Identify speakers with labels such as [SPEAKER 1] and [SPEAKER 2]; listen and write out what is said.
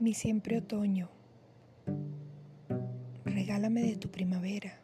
[SPEAKER 1] mi siempre otoño. Regálame de tu primavera.